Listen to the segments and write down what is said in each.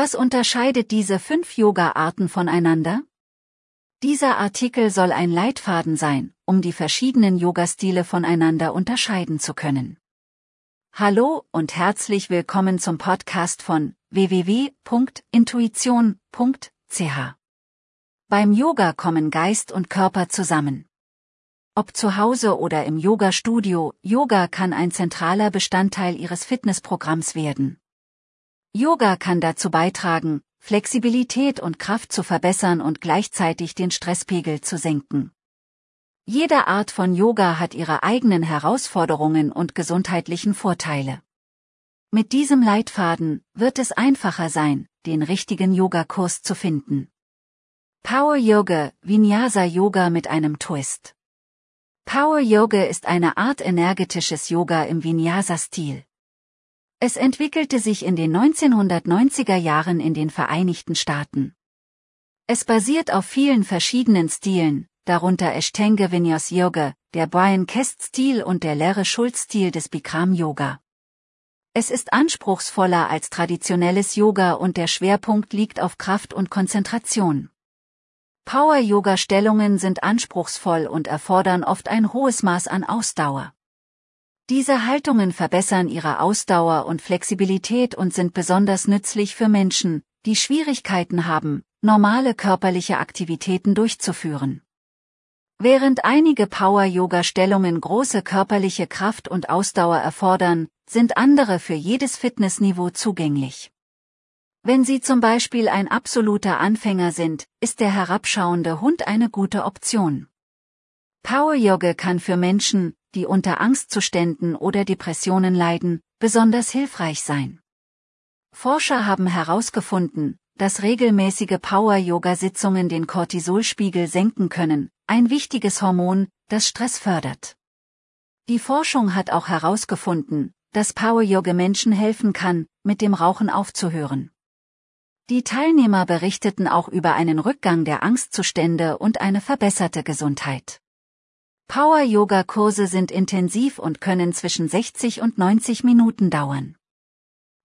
Was unterscheidet diese fünf Yoga-Arten voneinander? Dieser Artikel soll ein Leitfaden sein, um die verschiedenen Yoga-Stile voneinander unterscheiden zu können. Hallo und herzlich willkommen zum Podcast von www.intuition.ch. Beim Yoga kommen Geist und Körper zusammen. Ob zu Hause oder im Yoga-Studio, Yoga kann ein zentraler Bestandteil Ihres Fitnessprogramms werden. Yoga kann dazu beitragen, Flexibilität und Kraft zu verbessern und gleichzeitig den Stresspegel zu senken. Jede Art von Yoga hat ihre eigenen Herausforderungen und gesundheitlichen Vorteile. Mit diesem Leitfaden wird es einfacher sein, den richtigen Yogakurs zu finden. Power Yoga, Vinyasa Yoga mit einem Twist. Power Yoga ist eine Art energetisches Yoga im Vinyasa-Stil. Es entwickelte sich in den 1990er Jahren in den Vereinigten Staaten. Es basiert auf vielen verschiedenen Stilen, darunter Ashtanga Vinyas Yoga, der Brian Kest-Stil und der Larry Schulz-Stil des Bikram Yoga. Es ist anspruchsvoller als traditionelles Yoga und der Schwerpunkt liegt auf Kraft und Konzentration. Power-Yoga-Stellungen sind anspruchsvoll und erfordern oft ein hohes Maß an Ausdauer. Diese Haltungen verbessern ihre Ausdauer und Flexibilität und sind besonders nützlich für Menschen, die Schwierigkeiten haben, normale körperliche Aktivitäten durchzuführen. Während einige Power-Yoga-Stellungen große körperliche Kraft und Ausdauer erfordern, sind andere für jedes Fitnessniveau zugänglich. Wenn Sie zum Beispiel ein absoluter Anfänger sind, ist der herabschauende Hund eine gute Option. Power Yoga kann für Menschen, die unter Angstzuständen oder Depressionen leiden, besonders hilfreich sein. Forscher haben herausgefunden, dass regelmäßige Power-Yoga-Sitzungen den Cortisolspiegel senken können, ein wichtiges Hormon, das Stress fördert. Die Forschung hat auch herausgefunden, dass Power-Yoga Menschen helfen kann, mit dem Rauchen aufzuhören. Die Teilnehmer berichteten auch über einen Rückgang der Angstzustände und eine verbesserte Gesundheit. Power-Yoga-Kurse sind intensiv und können zwischen 60 und 90 Minuten dauern.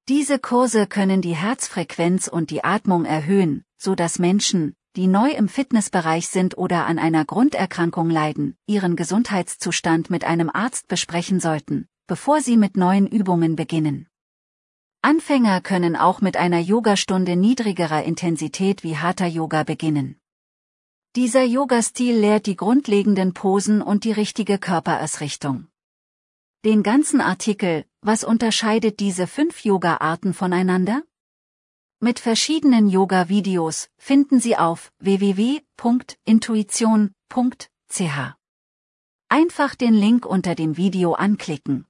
Diese Kurse können die Herzfrequenz und die Atmung erhöhen, so dass Menschen, die neu im Fitnessbereich sind oder an einer Grunderkrankung leiden, ihren Gesundheitszustand mit einem Arzt besprechen sollten, bevor sie mit neuen Übungen beginnen. Anfänger können auch mit einer Yogastunde niedrigerer Intensität wie Hatha Yoga beginnen. Dieser Yoga-Stil lehrt die grundlegenden Posen und die richtige Körperausrichtung. Den ganzen Artikel, was unterscheidet diese fünf Yoga-Arten voneinander? Mit verschiedenen Yoga-Videos finden Sie auf www.intuition.ch. Einfach den Link unter dem Video anklicken.